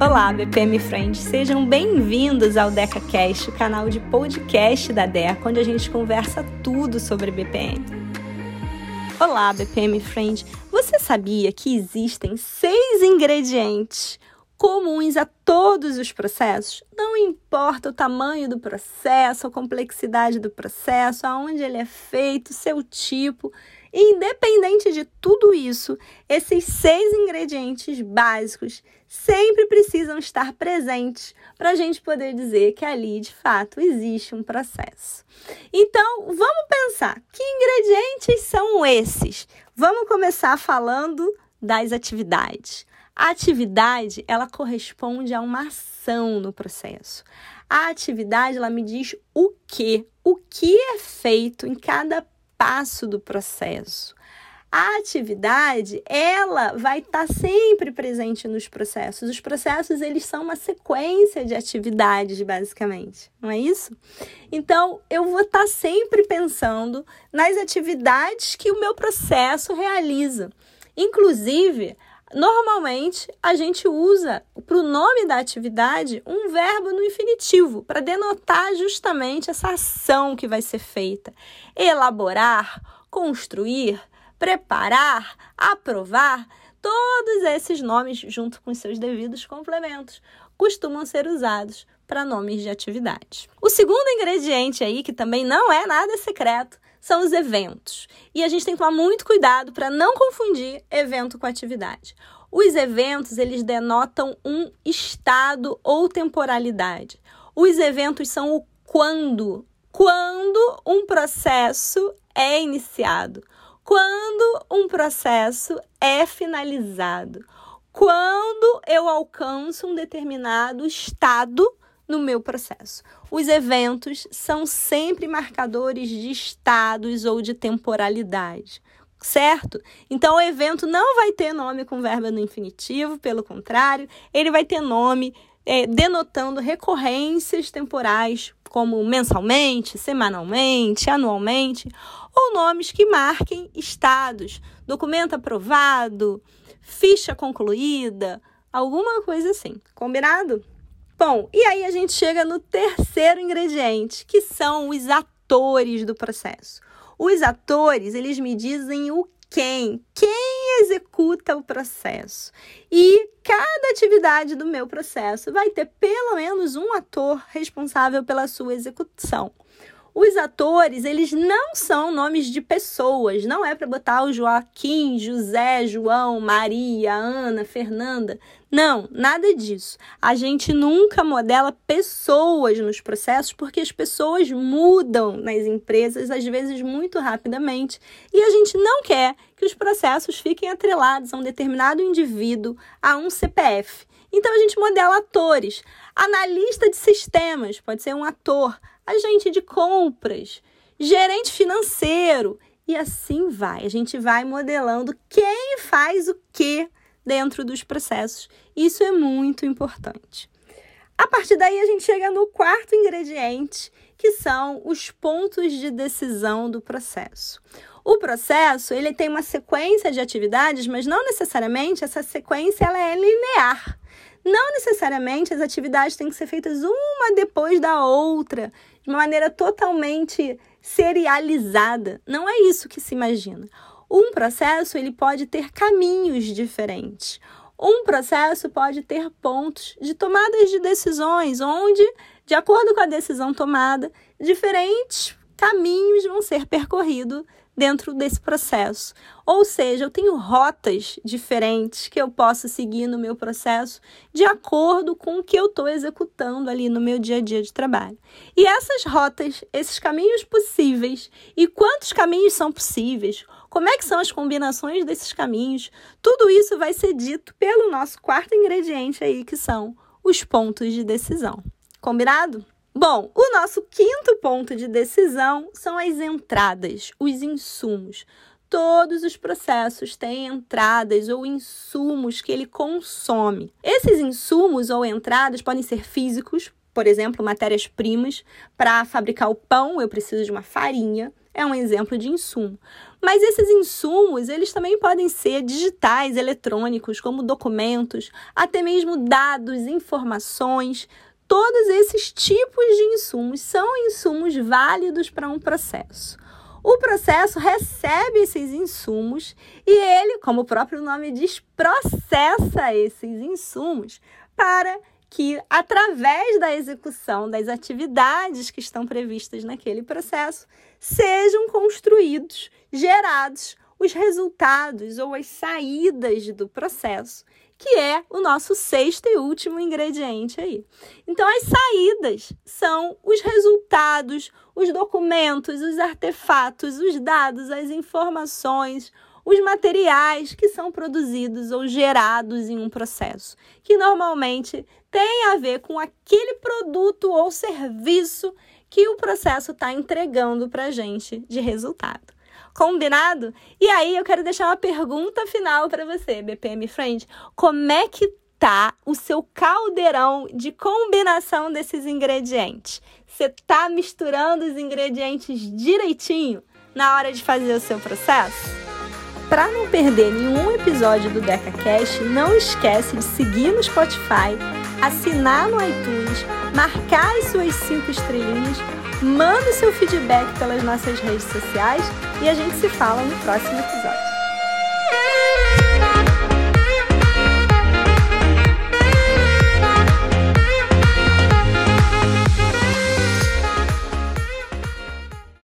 Olá, BPM Friends, sejam bem-vindos ao DecaCast, o canal de podcast da Deca, onde a gente conversa tudo sobre BPM. Olá, BPM Friend, você sabia que existem seis ingredientes comuns a todos os processos? Não importa o tamanho do processo, a complexidade do processo, aonde ele é feito, seu tipo, Independente de tudo isso, esses seis ingredientes básicos sempre precisam estar presentes para a gente poder dizer que ali de fato existe um processo. Então, vamos pensar: que ingredientes são esses? Vamos começar falando das atividades. A atividade, ela corresponde a uma ação no processo. A atividade, ela me diz o que, o que é feito em cada passo do processo. A atividade, ela vai estar tá sempre presente nos processos. Os processos, eles são uma sequência de atividades, basicamente, não é isso? Então, eu vou estar tá sempre pensando nas atividades que o meu processo realiza. Inclusive, Normalmente, a gente usa para o nome da atividade um verbo no infinitivo para denotar justamente essa ação que vai ser feita. Elaborar, construir, preparar, aprovar, todos esses nomes, junto com seus devidos complementos, costumam ser usados para nomes de atividades. O segundo ingrediente aí, que também não é nada secreto, são os eventos. E a gente tem que tomar muito cuidado para não confundir evento com atividade. Os eventos, eles denotam um estado ou temporalidade. Os eventos são o quando, quando um processo é iniciado, quando um processo é finalizado, quando eu alcanço um determinado estado no meu processo. Os eventos são sempre marcadores de estados ou de temporalidade, certo? Então o evento não vai ter nome com verbo no infinitivo, pelo contrário, ele vai ter nome é, denotando recorrências temporais, como mensalmente, semanalmente, anualmente, ou nomes que marquem estados, documento aprovado, ficha concluída, alguma coisa assim. Combinado? Bom, e aí a gente chega no terceiro ingrediente, que são os atores do processo. Os atores, eles me dizem o quem, quem executa o processo. E cada atividade do meu processo vai ter pelo menos um ator responsável pela sua execução. Os atores, eles não são nomes de pessoas, não é para botar o Joaquim, José, João, Maria, Ana, Fernanda. Não, nada disso. A gente nunca modela pessoas nos processos porque as pessoas mudam nas empresas, às vezes muito rapidamente, e a gente não quer que os processos fiquem atrelados a um determinado indivíduo, a um CPF. Então a gente modela atores. Analista de sistemas pode ser um ator agente de compras, gerente financeiro e assim vai. A gente vai modelando quem faz o que dentro dos processos. Isso é muito importante. A partir daí a gente chega no quarto ingrediente, que são os pontos de decisão do processo. O processo, ele tem uma sequência de atividades, mas não necessariamente essa sequência ela é linear. Não necessariamente as atividades têm que ser feitas uma depois da outra, de uma maneira totalmente serializada. Não é isso que se imagina. Um processo ele pode ter caminhos diferentes. Um processo pode ter pontos de tomadas de decisões, onde, de acordo com a decisão tomada, diferentes caminhos vão ser percorridos dentro desse processo. Ou seja, eu tenho rotas diferentes que eu posso seguir no meu processo de acordo com o que eu estou executando ali no meu dia a dia de trabalho. E essas rotas, esses caminhos possíveis e quantos caminhos são possíveis, como é que são as combinações desses caminhos, tudo isso vai ser dito pelo nosso quarto ingrediente aí, que são os pontos de decisão. Combinado? Bom, o nosso quinto ponto de decisão são as entradas, os insumos. Todos os processos têm entradas ou insumos que ele consome. Esses insumos ou entradas podem ser físicos, por exemplo, matérias-primas. Para fabricar o pão, eu preciso de uma farinha. é um exemplo de insumo. Mas esses insumos, eles também podem ser digitais, eletrônicos, como documentos, até mesmo dados, informações. Todos esses tipos de insumos são insumos válidos para um processo. O processo recebe esses insumos e ele, como o próprio nome diz, processa esses insumos para que, através da execução das atividades que estão previstas naquele processo, sejam construídos, gerados os resultados ou as saídas do processo, que é o nosso sexto e último ingrediente aí. Então, as saídas são os resultados, os documentos, os artefatos, os dados, as informações, os materiais que são produzidos ou gerados em um processo, que normalmente tem a ver com aquele produto ou serviço que o processo está entregando para a gente de resultado. Combinado? E aí eu quero deixar uma pergunta final para você, BPM Friend. Como é que tá o seu caldeirão de combinação desses ingredientes? Você está misturando os ingredientes direitinho na hora de fazer o seu processo? Para não perder nenhum episódio do DecaCast, não esquece de seguir no Spotify, assinar no iTunes, marcar as suas cinco estrelinhas, manda seu feedback pelas nossas redes sociais e a gente se fala no próximo episódio.